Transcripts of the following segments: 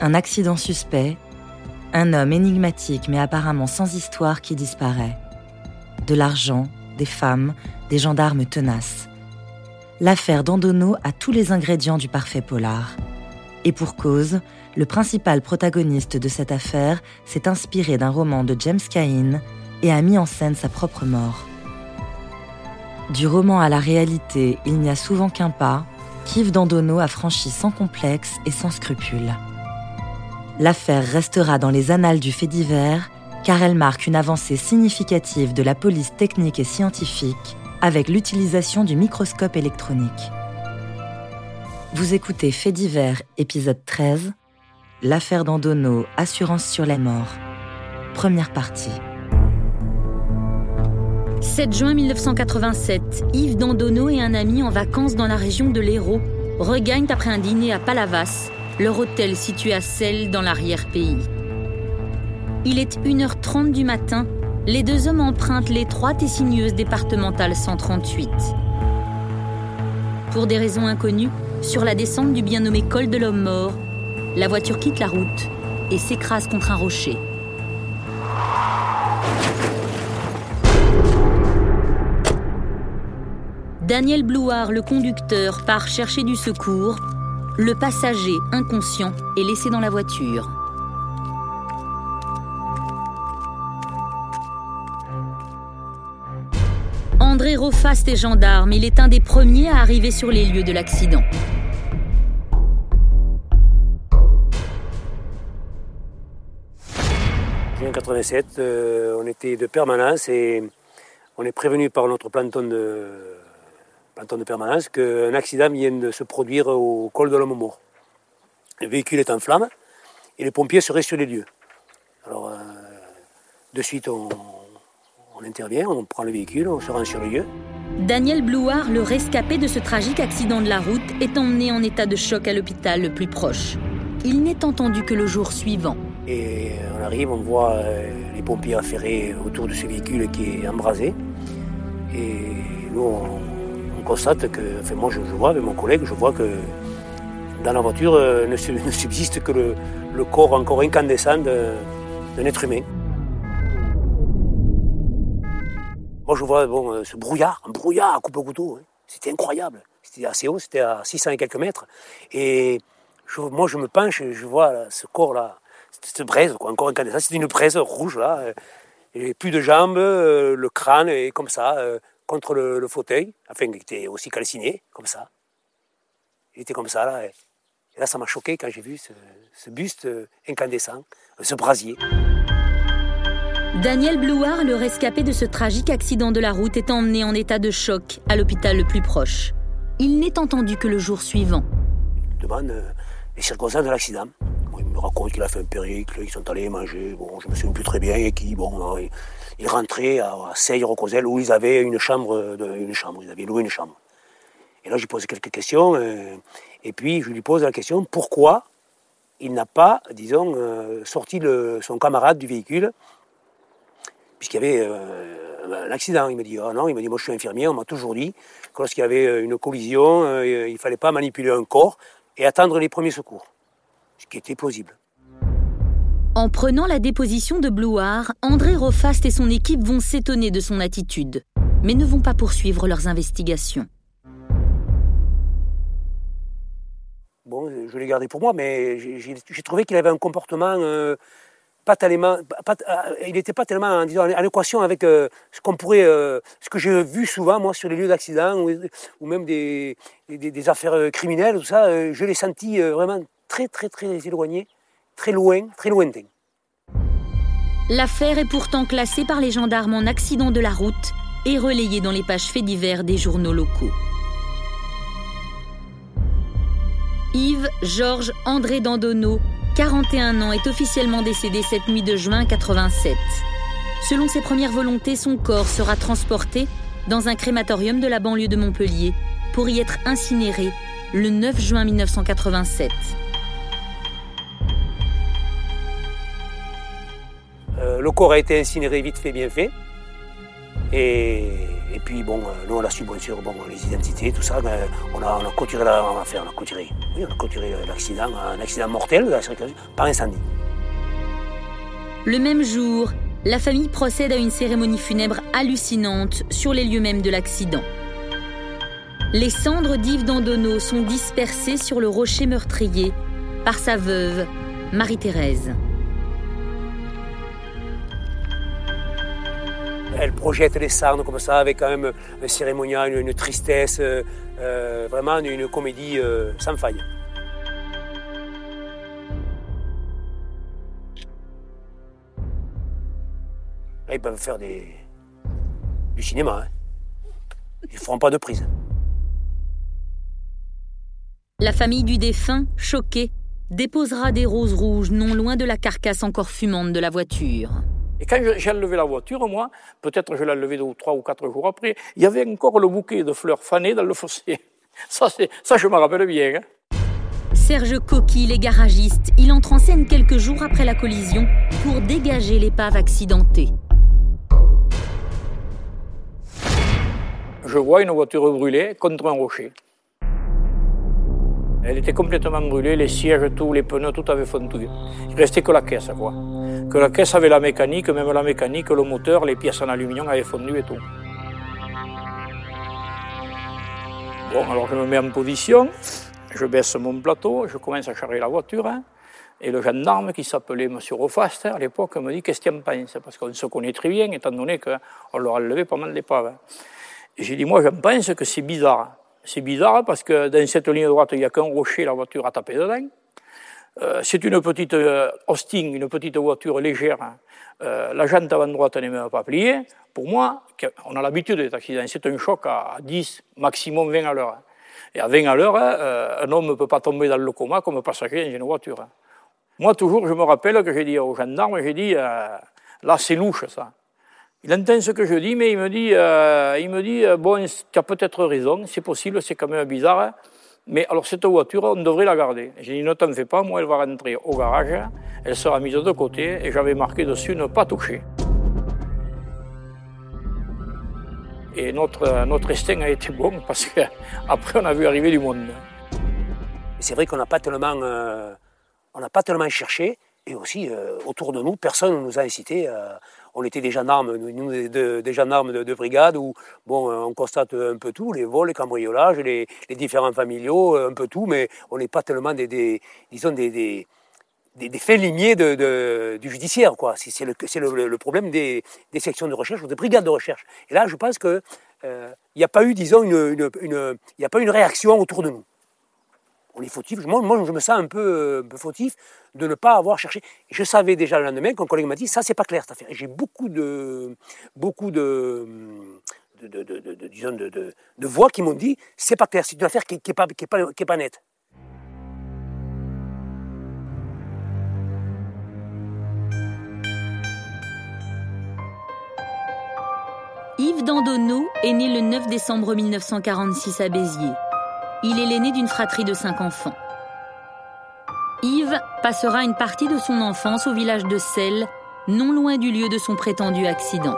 Un accident suspect, un homme énigmatique mais apparemment sans histoire qui disparaît. De l'argent, des femmes, des gendarmes tenaces. L'affaire Dandono a tous les ingrédients du parfait polar. Et pour cause, le principal protagoniste de cette affaire s'est inspiré d'un roman de James Cain et a mis en scène sa propre mort. Du roman à la réalité, il n'y a souvent qu'un pas, qu'Yves Dandono a franchi sans complexe et sans scrupule. L'affaire restera dans les annales du fait divers car elle marque une avancée significative de la police technique et scientifique avec l'utilisation du microscope électronique. Vous écoutez Fait divers, épisode 13, L'affaire Dandono, assurance sur la mort. Première partie. 7 juin 1987, Yves Dandono et un ami en vacances dans la région de l'Hérault regagnent après un dîner à Palavas leur hôtel situé à Celle dans l'arrière-pays. Il est 1h30 du matin, les deux hommes empruntent l'étroite et sinueuse départementale 138. Pour des raisons inconnues, sur la descente du bien nommé col de l'homme mort, la voiture quitte la route et s'écrase contre un rocher. Daniel Blouard, le conducteur, part chercher du secours le passager inconscient est laissé dans la voiture. André Rofaste est gendarme. Il est un des premiers à arriver sur les lieux de l'accident. En 87, euh, on était de permanence et on est prévenu par notre planton de, de permanence, qu'un accident vient de se produire au col de l'homme mort. Le véhicule est en flammes et les pompiers seraient sur les lieux. Alors, euh, de suite, on, intervient, on prend le véhicule, on se rend sur le lieu. Daniel Blouard, le rescapé de ce tragique accident de la route, est emmené en état de choc à l'hôpital le plus proche. Il n'est entendu que le jour suivant. Et on arrive, on voit euh, les pompiers affairés autour de ce véhicule qui est embrasé. Et nous, on, constate que, enfin moi je, vois avec mon collègue, je vois que dans la voiture euh, ne, subsiste que le, corps encore incandescent d'un être humain. Moi je vois bon, euh, ce brouillard, un brouillard à coupe au couteau, hein. c'était incroyable. C'était assez haut, c'était à 600 et quelques mètres. Et moi je me penche et je vois ce corps-là, cette braise, encore incandescent, c'est une braise rouge là. Et plus de jambes, euh, le crâne est comme ça, contre le, fauteuil, enfin, il était aussi calciné, comme ça. Il était comme ça, là. Et, là, ça m'a choqué quand j'ai vu ce, buste incandescent, ce brasier. Daniel Blouard, le rescapé de ce tragique accident de la route, est emmené en état de choc à l'hôpital le plus proche. Il n'est entendu que le jour suivant. Il demande euh, les circonstances de l'accident. Il me raconte qu'il a fait un périple, ils sont allés manger, bon, je me souviens plus très bien, et qui, bon, ils rentraient à, à Rocosel, où ils avaient une chambre, une chambre, ils avaient loué une chambre. Et là, je lui quelques questions, euh, et puis je lui pose la question pourquoi il n'a pas, disons, euh, sorti son camarade du véhicule, puisqu'il y avait euh, un accident. Il me dit, oh non, il me dit, moi je suis infirmier, on m'a toujours dit que lorsqu'il y avait une collision, il ne fallait pas manipuler un corps et attendre les premiers secours, ce qui était plausible. En prenant la déposition de Blouard, André Rofast et son équipe vont s'étonner de son attitude, mais ne vont pas poursuivre leurs investigations. Bon, je l'ai gardé pour moi, mais j'ai trouvé qu'il avait un comportement euh, pas tellement, euh, il n'était pas tellement en, en équation avec euh, ce qu'on pourrait, ce que j'ai vu souvent moi sur les lieux d'accident ou, même des, des, affaires criminelles, tout ça. je l'ai senti vraiment très très très éloigné très loin, très lointain. L'affaire est pourtant classée par les gendarmes en accident de la route et relayée dans les pages faits divers des journaux locaux. Yves Georges André Dandonneau, 41 ans, est officiellement décédé cette nuit de juin 87. Selon ses premières volontés, son corps sera transporté dans un crématorium de la banlieue de Montpellier pour y être incinéré le 9 juin 1987. Le corps a été incinéré vite fait, bien fait. Et puis bon, nous on a su bien sûr bon, les identités, tout ça, mais on a, on a clôturé l'accident, un accident mortel par incendie. Le même jour, la famille procède à une cérémonie funèbre hallucinante sur les lieux mêmes de l'accident. Les cendres d'Yves Dandonneau sont dispersées sur le rocher meurtrier par sa veuve, Marie-Thérèse. Elle projette les cendres comme ça, avec quand même un cérémonial, une, tristesse, euh, euh, vraiment une comédie euh, sans faille. Ils peuvent faire du cinéma. Hein. Ils ne feront pas de prise. La famille du défunt, choquée, déposera des roses rouges non loin de la carcasse encore fumante de la voiture. Et quand j'ai enlevé la voiture, moi, peut-être je l'ai enlevée deux, trois ou quatre jours après, il y avait encore le bouquet de fleurs fanées dans le fossé. Ça, ça je me rappelle bien. Hein. Serge Coquille est garagiste. Il entre en scène quelques jours après la collision pour dégager l'épave accidentée. Je vois une voiture brûlée contre un rocher. Elle était complètement brûlée, les sièges, les pneus, tout avait fondu. Il restait que la caisse, quoi. Que la caisse avait la mécanique, même la mécanique, le moteur, les pièces en aluminium avaient fondu et tout. Bon, alors je me mets en position, je baisse mon plateau, je commence à charger la voiture, hein. et le gendarme qui s'appelait M. Rofast à l'époque me dit Qu'est-ce qu'il en pense Parce qu'on se connaît très bien, étant donné qu'on leur a levé pas mal d'épaves. Hein. J'ai dit Moi, je pense que c'est bizarre. C'est bizarre parce que dans cette ligne droite, il n'y a qu'un rocher, la voiture a tapé dedans. Euh, c'est une petite euh, une petite voiture légère. Euh, la jante avant droite n'est même pas pliée. Pour moi, on a l'habitude des accidents, c'est un choc à 10, maximum 20 à l'heure. Et à 20 à l'heure, un homme ne peut pas tomber dans le coma comme passager dans une voiture. Moi, toujours, je me rappelle que j'ai dit aux gendarmes, j'ai dit, là, c'est louche, ça. Il entend ce que je dis, mais il me dit, euh, il me dit euh, bon, tu as peut-être raison, c'est possible, c'est quand même bizarre. Hein. Mais alors cette voiture, on devrait la garder. J'ai dit ne t'en fais pas, moi elle va rentrer au garage, elle sera mise de côté et j'avais marqué dessus ne pas toucher. Et notre, notre instinct a été bon parce qu'après on a vu arriver du monde. C'est vrai qu'on n'a pas tellement, euh, pas tellement cherché et aussi autour de nous, personne ne nous a incité on était des gendarmes, nous, des gendarmes de, brigade où bon, on constate un peu tout, les vols, les cambriolages, les, différents familiaux, un peu tout, mais on n'est pas tellement des, disons des, faits limiers du judiciaire. C'est le, problème des, sections de recherche ou des brigades de recherche. Et là, je pense qu'il euh, n'y a pas eu, disons, une, a pas une réaction autour de nous on est fautif. Moi, moi, je me sens un peu, un peu, fautif de ne pas avoir cherché. Je savais déjà le lendemain qu'un collègue m'a dit ça, c'est pas clair cette affaire. J'ai beaucoup de, beaucoup de, de, de, voix qui m'ont dit c'est pas clair, c'est une affaire qui n'est pas, pas, pas nette. Yves Dandonneau est né le 9 décembre 1946 à Béziers. Il est l'aîné d'une fratrie de cinq enfants. Yves passera une partie de son enfance au village de Selles, non loin du lieu de son prétendu accident.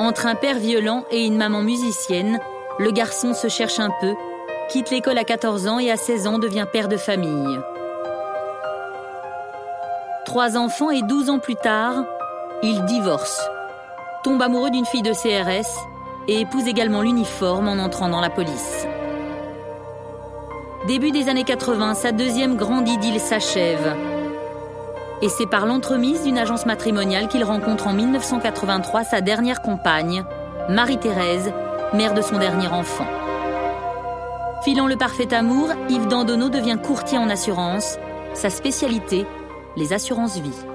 Entre un père violent et une maman musicienne, le garçon se cherche un peu, quitte l'école à 14 ans et à 16 ans devient père de famille. Trois enfants et 12 ans plus tard, il divorce, tombe amoureux d'une fille de CRS et épouse également l'uniforme en entrant dans la police. Début des années 80, sa deuxième grande idylle s'achève. Et c'est par l'entremise d'une agence matrimoniale qu'il rencontre en 1983 sa dernière compagne, Marie-Thérèse, mère de son dernier enfant. Filant le parfait amour, Yves Dandonneau devient courtier en assurance. Sa spécialité, les assurances vie.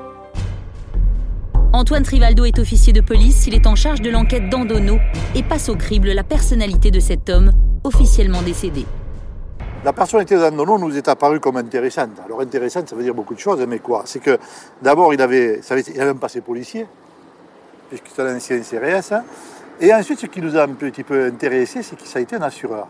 Antoine Trivaldo est officier de police, il est en charge de l'enquête d'Andono et passe au crible la personnalité de cet homme officiellement décédé. La personnalité d'Andono nous est apparue comme intéressante. Alors intéressante, ça veut dire beaucoup de choses, mais quoi? C'est que d'abord, il avait, il avait un passé policier, puisqu'il était un ancien CRS. Et ensuite, ce qui nous a un petit peu intéressé, c'est qu'il a été un assureur.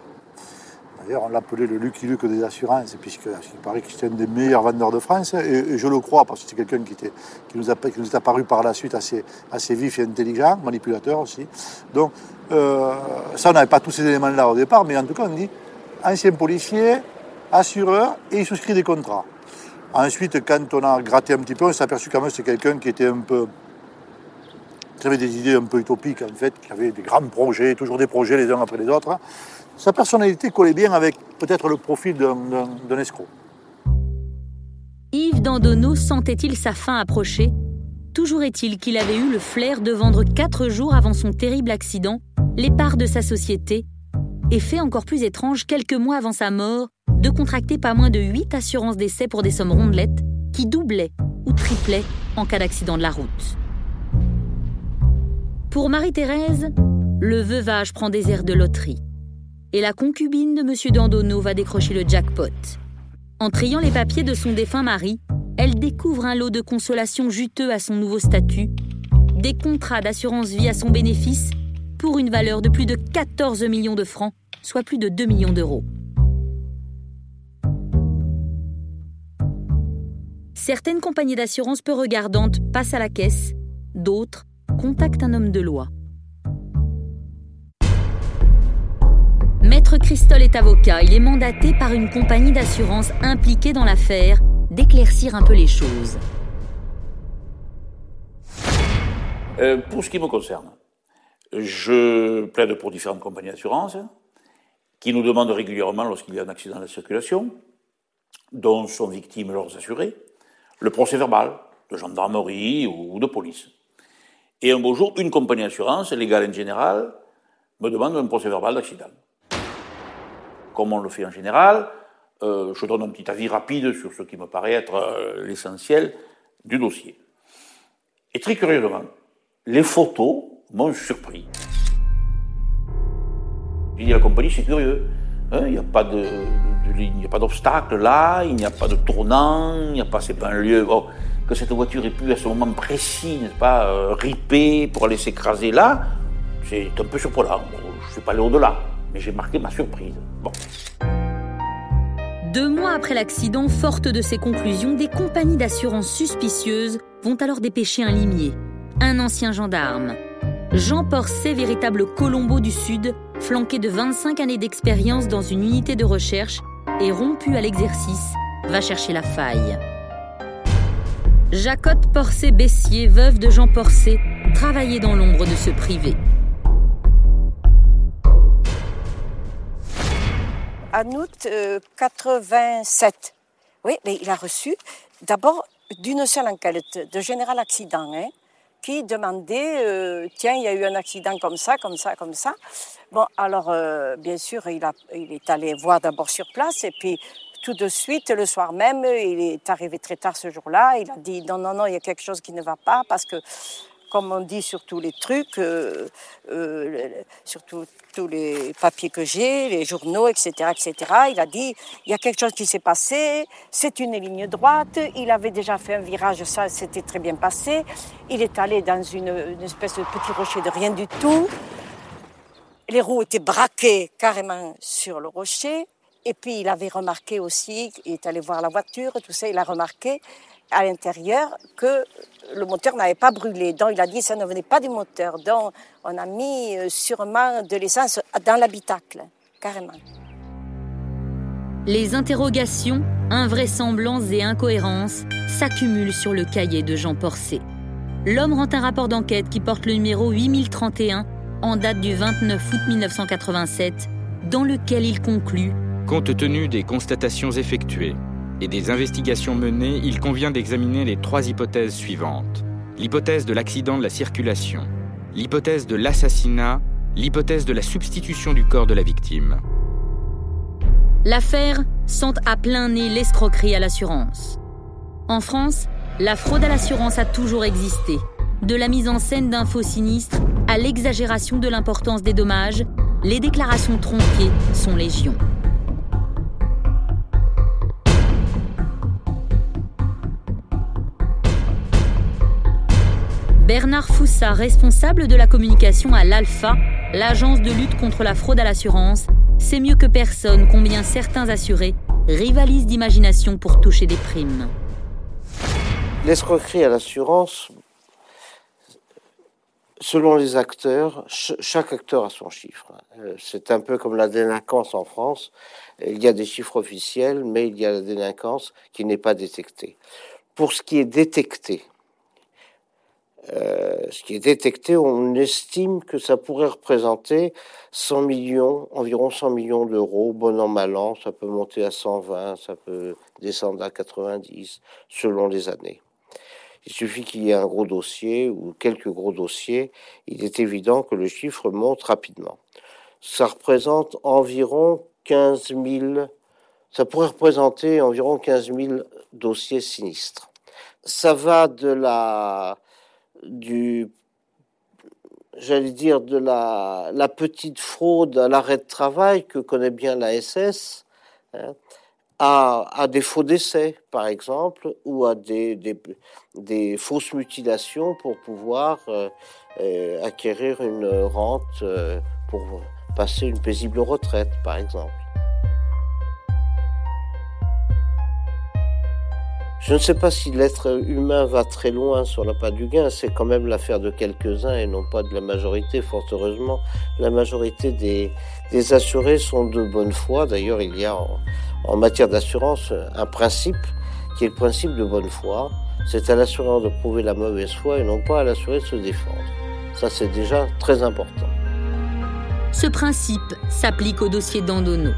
D'ailleurs, on l'appelait le Lucky Luke des assurances, puisqu'il paraît que c'était un des meilleurs vendeurs de France, et, je le crois, parce que c'est quelqu'un qui, qui, nous qui nous est apparu par la suite assez, assez vif et intelligent, manipulateur aussi. Donc, euh, ça, on n'avait pas tous ces éléments-là au départ, mais en tout cas, on dit ancien policier, assureur, et il souscrit des contrats. Ensuite, quand on a gratté un petit peu, on s'est aperçu quand même que c'était quelqu'un qui était un peu qui avait des idées un peu utopiques en fait, qui avait des grands projets, toujours des projets les uns après les autres. Sa personnalité collait bien avec peut-être le profil d'un escroc. Yves Dandonneau sentait-il sa fin approcher? Toujours est-il qu'il avait eu le flair de vendre quatre jours avant son terrible accident les parts de sa société et fait encore plus étrange quelques mois avant sa mort de contracter pas moins de huit assurances d'essai pour des sommes rondelettes qui doublaient ou triplaient en cas d'accident de la route. Pour Marie-Thérèse, le veuvage prend des airs de loterie et la concubine de M. Dandonneau va décrocher le jackpot. En triant les papiers de son défunt mari, elle découvre un lot de consolation juteux à son nouveau statut, des contrats d'assurance vie à son bénéfice pour une valeur de plus de 14 millions de francs, soit plus de 2 millions d'euros. Certaines compagnies d'assurance peu regardantes passent à la caisse, d'autres contactent un homme de loi. Maître Christol est avocat. Il est mandaté par une compagnie d'assurance impliquée dans l'affaire d'éclaircir un peu les choses. Euh, pour ce qui me concerne, je plaide pour différentes compagnies d'assurance qui nous demandent régulièrement, lorsqu'il y a un accident de la circulation, dont sont victimes leurs assurés, le procès verbal de gendarmerie ou de police. Et un beau jour, une compagnie d'assurance, légale en général, me demande un procès verbal d'accident comme on le fait en général. Euh, je donne un petit avis rapide sur ce qui me paraît être euh, l'essentiel du dossier. Et très curieusement, les photos m'ont surpris. J'ai dit à la compagnie, c'est curieux. Hein, il n'y a pas de, d'obstacle là, il n'y a pas de tournant, il n'y a pas, c'est pas un lieu. que cette voiture ait pu à ce moment précis, n'est-ce pas, euh, riper pour aller s'écraser là, c'est un peu surprenant. je ne suis pas allé au-delà mais j'ai marqué ma surprise. Deux mois après l'accident, forte de ces conclusions, des compagnies d'assurance suspicieuses vont alors dépêcher un limier, un ancien gendarme. Jean Porcet, véritable Colombo du Sud, flanqué de 25 années d'expérience dans une unité de recherche et rompu à l'exercice, va chercher la faille. Jacotte Porcet-Bessier, veuve de Jean Porcet, travaillait dans l'ombre de ce privé. En août 87. Euh, oui, mais il a reçu d'abord d'une seule enquête de général accident, hein, qui demandait, euh, tiens, il y a eu un accident comme ça, comme ça, comme ça. Bon, alors, euh, bien sûr, il, il est allé voir d'abord sur place, et puis tout de suite, le soir même, il est arrivé très tard ce jour-là, il a dit, non, non, non, il y a quelque chose qui ne va pas, parce que comme on dit sur tous les trucs, euh, euh, sur tous les papiers que j'ai, les journaux, etc., etc. Il a dit, il y a quelque chose qui s'est passé, c'est une ligne droite, il avait déjà fait un virage, ça s'était très bien passé, il est allé dans une, espèce de petit rocher de rien du tout, les roues étaient braquées carrément sur le rocher, et puis il avait remarqué aussi, il est allé voir la voiture, tout ça, il a remarqué à l'intérieur que le moteur n'avait pas brûlé. Donc il a dit que ça ne venait pas du moteur. Donc on a mis euh, sûrement de l'essence dans l'habitacle, carrément. Les interrogations, invraisemblances et incohérences s'accumulent sur le cahier de Jean Porcé. L'homme rend un rapport d'enquête qui porte le numéro 8031 en date du 29 août 1987, dans lequel il conclut Compte tenu des constatations effectuées, des investigations menées, il convient d'examiner les trois hypothèses suivantes. L'hypothèse de l'accident de la circulation, l'hypothèse de l'assassinat, l'hypothèse de la substitution du corps de la victime. L'affaire sent à plein nez l'escroquerie à l'assurance. En France, la fraude à l'assurance a toujours existé. De la mise en scène d'un faux sinistre à l'exagération de l'importance des dommages, les déclarations tronquées sont légion. Bernard Foussa, responsable de la communication à l'ALPHA, l'agence de lutte contre la fraude à l'assurance, sait mieux que personne combien certains assurés rivalisent d'imagination pour toucher des primes. L'escroquerie à l'assurance, selon les acteurs, chaque acteur a son chiffre. Euh, c'est un peu comme la délinquance en France. Il y a des chiffres officiels, mais il y a la délinquance qui n'est pas détectée. Pour ce qui est détecté, euh, ce qui est détecté, on estime que ça pourrait représenter 100 millions, environ 100 millions d'euros, bon an, mal an, ça peut monter à 120, ça peut descendre à 90, selon les années. Il suffit qu'il y ait un gros dossier ou quelques gros dossiers, il est évident que le chiffre monte rapidement. Ça représente environ 15 000, ça pourrait représenter environ 15 000 dossiers sinistres. Ça va de la, du, j'allais dire, de la, la petite fraude à l'arrêt de travail que connaît bien la SS, hein, à, à, des faux décès, par exemple, ou à des, des, des fausses mutilations pour pouvoir euh, euh, acquérir une rente euh, pour passer une paisible retraite, par exemple. Je ne sais pas si l'être humain va très loin sur la pas du gain, c'est quand même l'affaire de quelques-uns et non pas de la majorité, fort heureusement. La majorité des, assurés sont de bonne foi. D'ailleurs, il y a en, en matière d'assurance un principe qui est le principe de bonne foi. C'est à l'assureur de prouver la mauvaise foi et non pas à l'assuré de se défendre. Ça, c'est déjà très important. Ce principe s'applique au dossier d'Andono.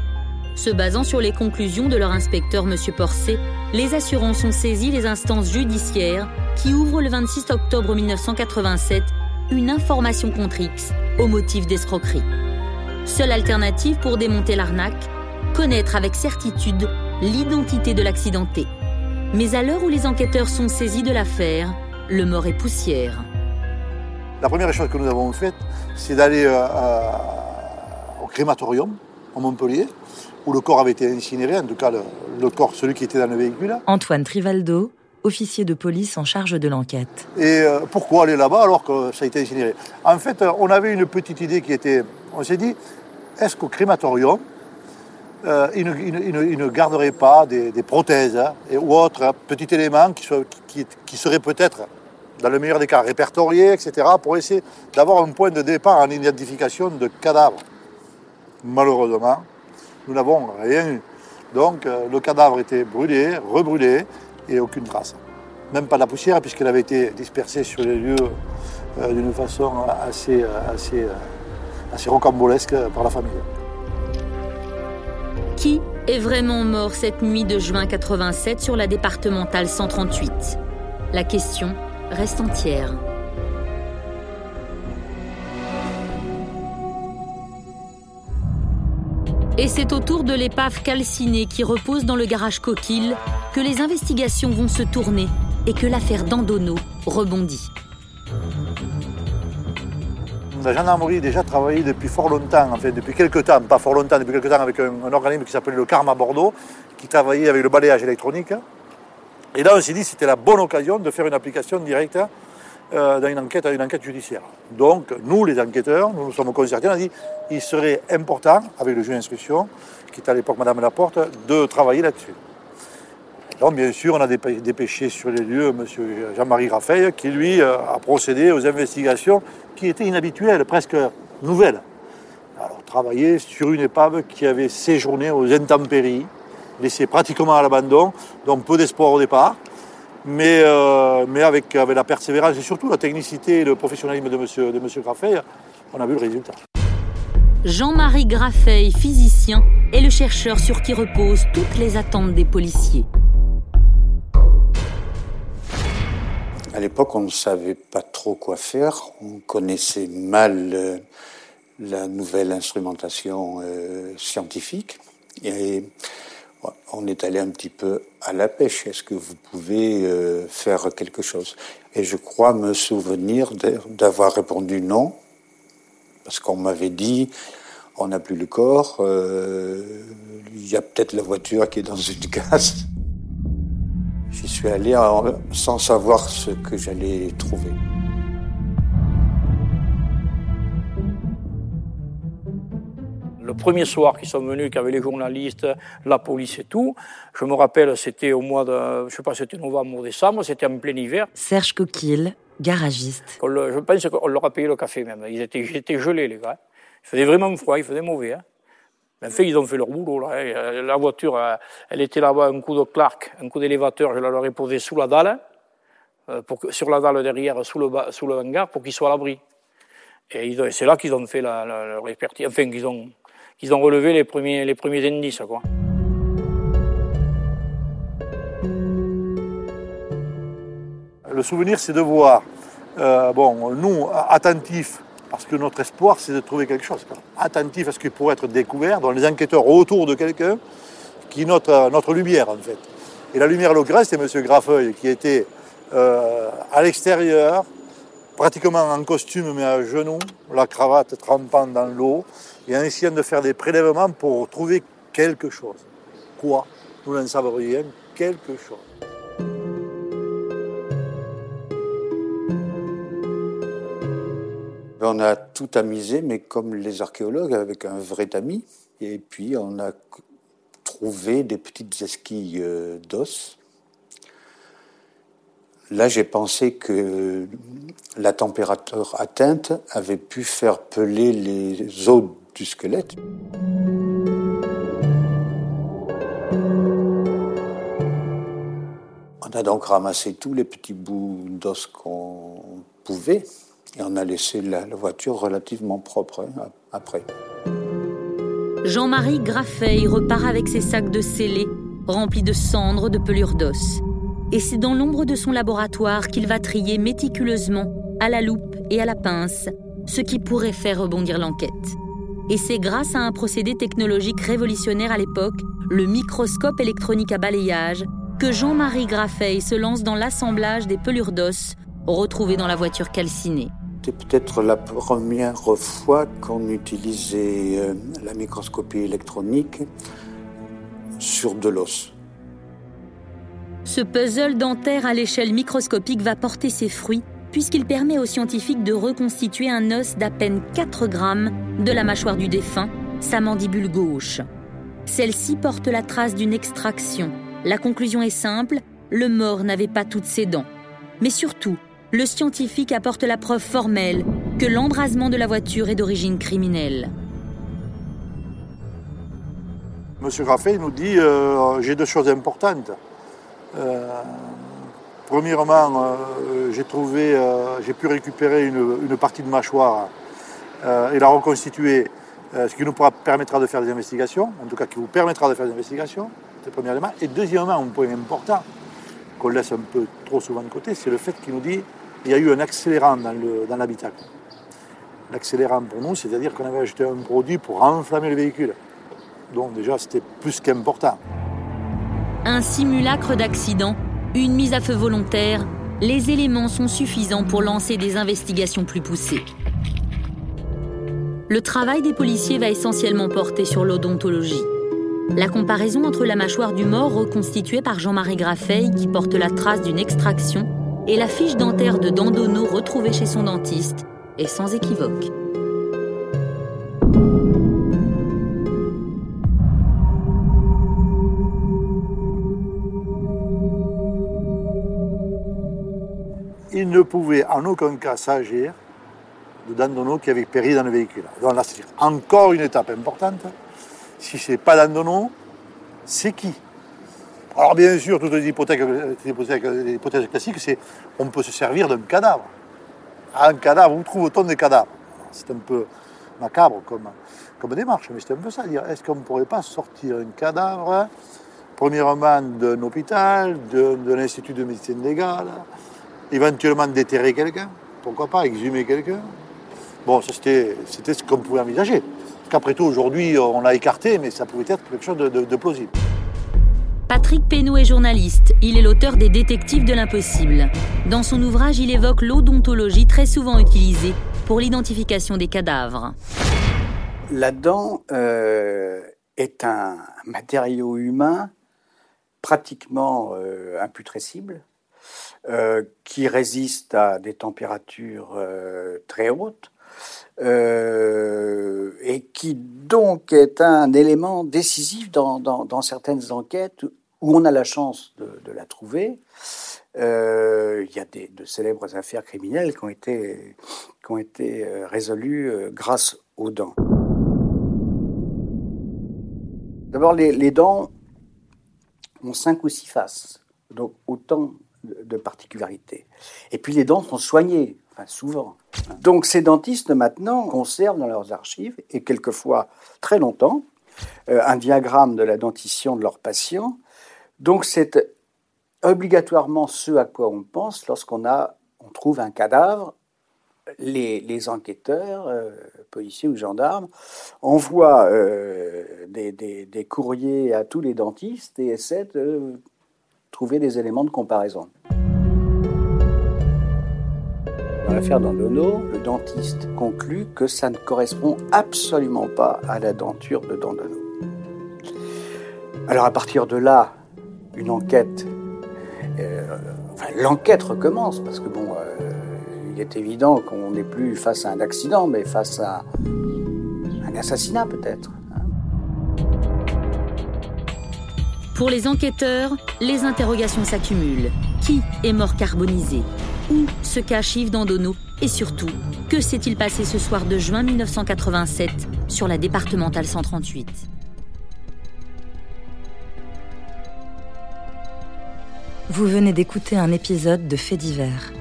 Se basant sur les conclusions de leur inspecteur, M. Porcet, les assurances ont saisi les instances judiciaires qui ouvrent le 26 octobre 1987 une information contre X au motif d'escroquerie. Seule alternative pour démonter l'arnaque, connaître avec certitude l'identité de l'accidenté. Mais à l'heure où les enquêteurs sont saisis de l'affaire, le mort est poussière. La première chose que nous avons faite, c'est d'aller euh, au crématorium, à Montpellier, où le corps avait été incinéré, en tout cas le, corps, celui qui était dans le véhicule. Antoine Trivaldo, officier de police en charge de l'enquête. Et euh, pourquoi aller là-bas alors que ça a été incinéré? En fait, euh, on avait une petite idée qui était, on s'est dit, est-ce qu'au crématorium, euh, il, ne, garderait pas des, prothèses hein, et, ou autres hein, petits éléments qui, qui, qui seraient peut-être, dans le meilleur des cas, répertoriés, etc., pour essayer d'avoir un point de départ en identification de cadavres? Malheureusement, nous n'avons rien eu. Donc euh, le cadavre était brûlé, rebrûlé, et aucune trace. Même pas de la poussière, puisqu'elle avait été dispersée sur les lieux euh, d'une façon assez, assez, assez rocambolesque par la famille. Qui est vraiment mort cette nuit de juin 87 sur la départementale 138 La question reste entière. Et c'est autour de l'épave calcinée qui repose dans le garage Coquille que les investigations vont se tourner et que l'affaire Dandono rebondit. La gendarmerie a déjà travaillé depuis fort longtemps, enfin depuis quelques temps, pas fort longtemps, depuis quelques temps avec un, organisme qui s'appelait le CARM à Bordeaux, qui travaillait avec le balayage électronique. Et là, on s'est dit que c'était la bonne occasion de faire une application directe euh, dans une enquête, une enquête judiciaire. Donc, nous, les enquêteurs, nous nous sommes concertés, on a dit qu'il serait important, avec le juge d'instruction, qui était à l'époque Madame Laporte, de travailler là-dessus. Donc, bien sûr, on a dépêché sur les lieux M. Jean-Marie Raphaël, qui, lui, euh, a procédé aux investigations qui étaient inhabituelles, presque nouvelles. Alors, travailler sur une épave qui avait séjourné aux intempéries, laissée pratiquement à l'abandon, donc peu d'espoir au départ, mais, euh, mais avec, avec, la persévérance et surtout la technicité et le professionnalisme de M. De monsieur Graffey, on a vu le résultat. Jean-Marie Graffey, physicien, est le chercheur sur qui reposent toutes les attentes des policiers. À l'époque, on ne savait pas trop quoi faire. On connaissait mal euh, la nouvelle instrumentation euh, scientifique. Et on est allé un petit peu à la pêche. Est-ce que vous pouvez euh, faire quelque chose? Et je crois me souvenir d'avoir répondu non, parce qu'on m'avait dit on n'a plus le corps, il y a peut-être la voiture qui est dans une case. J'y suis allé sans savoir ce que j'allais trouver. Premier soir qu'ils sont venus, qu'avec les journalistes, la police et tout, je me rappelle, c'était au mois de, je sais pas, c'était novembre ou décembre, c'était en plein hiver. Serge Coquille, garagiste. je pense qu'on leur a payé le café même. Ils étaient, étaient gelés, les gars. Il faisait vraiment froid, il faisait mauvais. Hein. En fait, ils ont fait leur boulot. Là. Hein. La voiture, euh, elle était là-bas, un coup de Clark, un coup d'élévateur, je la leur ai posé sous la dalle, euh, sur la dalle derrière, sous le, sous le hangar, pour qu'ils soient à l'abri. Et c'est là qu'ils ont fait la, leur expertise, enfin, qu'ils ont, qu'ils ont relevé les premiers, les. Quoi. Le souvenir, c'est de voir, euh, bon, nous, attentifs parce que notre espoir, c'est de trouver quelque chose. Attentif à ce qui pourrait être découvert, dans les enquêteurs autour de quelqu'un qui euh, notre lumière, en fait. Et la lumière locale, c'est M. Graffeuil, qui était euh, à l'extérieur, pratiquement en costume, mais à genoux, la cravate trempant dans l'eau, et en essayant de faire des prélèvements pour trouver quelque chose. Quoi? Nous n'en savons rien, quelque chose. On a tout amusé, mais comme les archéologues, avec un vrai tamis. Et puis on a trouvé des petites esquilles euh, d'os. Là, j'ai pensé que la température atteinte avait pu faire peler les os On a donc ramassé tous les petits bouts d'os qu'on pouvait. Et on a laissé la, voiture relativement propre hein, après. Jean-Marie Graffey repart avec ses sacs de scellés remplis de cendres de pelures d'os. Et c'est dans l'ombre de son laboratoire qu'il va trier méticuleusement, à la loupe et à la pince, ce qui pourrait faire rebondir l'enquête. Et c'est grâce à un procédé technologique révolutionnaire à l'époque, le microscope électronique à balayage, que Jean-Marie Graffey se lance dans l'assemblage des pelures d'os retrouvées dans la voiture calcinée. C'était peut-être la première fois qu'on utilisait euh, la microscopie électronique sur de l'os. Ce puzzle dentaire à l'échelle microscopique va porter ses fruits puisqu'il permet aux scientifiques de reconstituer un os d'à peine 4 grammes de la mâchoire du défunt, sa mandibule gauche. Celle-ci porte la trace d'une extraction. La conclusion est simple, le mort n'avait pas toutes ses dents. Mais surtout, le scientifique apporte la preuve formelle que l'embrasement de la voiture est d'origine criminelle. Monsieur Graffet nous dit euh, j'ai deux choses importantes. Euh, premièrement, euh, j'ai trouvé, j'ai pu récupérer une, partie de mâchoire et la reconstituer, ce qui nous permettra de faire des investigations, en tout cas qui vous permettra de faire des investigations. C'est premièrement. Et deuxièmement, un point important qu'on laisse un peu trop souvent de côté, c'est le fait qu'il nous dit il y a eu un accélérant dans l'habitacle. L'accélérant pour nous, c'est-à-dire qu'on avait acheté un produit pour enflammer le véhicule. Donc déjà, c'était plus qu'important. Un simulacre d'accident, une mise à feu volontaire, les éléments sont suffisants pour lancer des investigations plus poussées. Le travail des policiers va essentiellement porter sur l'odontologie. La comparaison entre la mâchoire du mort reconstituée par Jean-Marie Graffey, qui porte la trace d'une extraction, et la fiche dentaire de Dandono retrouvée chez son dentiste est sans équivoque. Il ne pouvait en aucun cas s'agir de Dandono qui avait péri dans le véhicule. Donc là, c'est encore une étape importante. Si ce n'est pas Dandono, c'est qui? Alors bien sûr, toutes les hypothèses, classiques, c'est on peut se servir d'un cadavre. Un cadavre, où trouve-t-on cadavres? C'est un peu macabre comme, démarche, mais c'est un peu ça, est-ce qu'on ne pourrait pas sortir un cadavre, premièrement d'un hôpital, de, l'institut de médecine légale, éventuellement déterrer quelqu'un, pourquoi pas exhumer quelqu'un Bon, ça c'était, ce qu'on pouvait envisager. Qu'après tout, aujourd'hui, on l'a écarté, mais ça pouvait être quelque chose de plausible. Patrick Pénaud est journaliste. Il est l'auteur des Détectives de l'impossible. Dans son ouvrage, il évoque l'odontologie très souvent utilisée pour l'identification des cadavres. La dent euh, est un matériau humain pratiquement euh, imputrescible, euh, qui résiste à des températures très hautes. euh, et qui donc est un élément décisif dans, certaines enquêtes où on a la chance de, la trouver. Euh, il y a de célèbres affaires criminelles qui ont été, euh, résolues grâce aux dents. D'abord, les, les, dents ont cinq ou six faces, donc autant de particularités. Et puis les dents sont soignées, enfin souvent. Donc ces dentistes maintenant conservent dans leurs archives, et quelquefois très longtemps, euh, un diagramme de la dentition de leurs patients. Donc c'est obligatoirement ce à quoi on pense lorsqu'on a, on trouve un cadavre. Les, enquêteurs, euh, policiers ou gendarmes, envoient euh, des, des, courriers à tous les dentistes et essaient de des éléments de comparaison. Dans l'affaire Dandono, le dentiste conclut que ça ne correspond absolument pas à la denture de Dandono. Alors à partir de là, une enquête, euh, enfin l'enquête recommence parce que bon, euh, il est évident qu'on n'est plus face à un accident, mais face à un assassinat peut-être. Pour les enquêteurs, les interrogations s'accumulent. Qui est mort carbonisé? Où se cache Yves Dandono Et surtout, que s'est-il passé ce soir de juin 1987 sur la départementale 138 Vous venez d'écouter un épisode de Faits divers.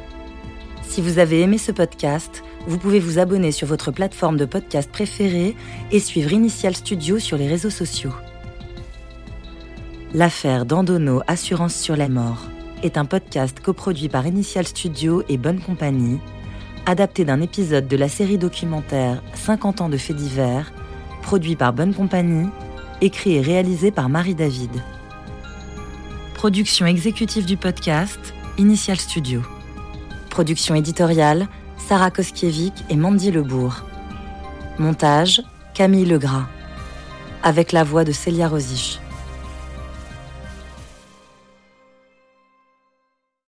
Si vous avez aimé ce podcast, vous pouvez vous abonner sur votre plateforme de podcast préférée et suivre Initial Studio sur les réseaux sociaux. L'affaire Dandono Assurance sur la mort est un podcast coproduit par Initial Studio et Bonne Compagnie, adapté d'un épisode de la série documentaire 50 ans de faits divers, produit par Bonne Compagnie, écrit et réalisé par Marie David. Production exécutive du podcast, Initial Studio. Production éditoriale, Sarah Koskiewicz et Mandy Lebourg. Montage, Camille Legras. Avec la voix de Célia Rosich.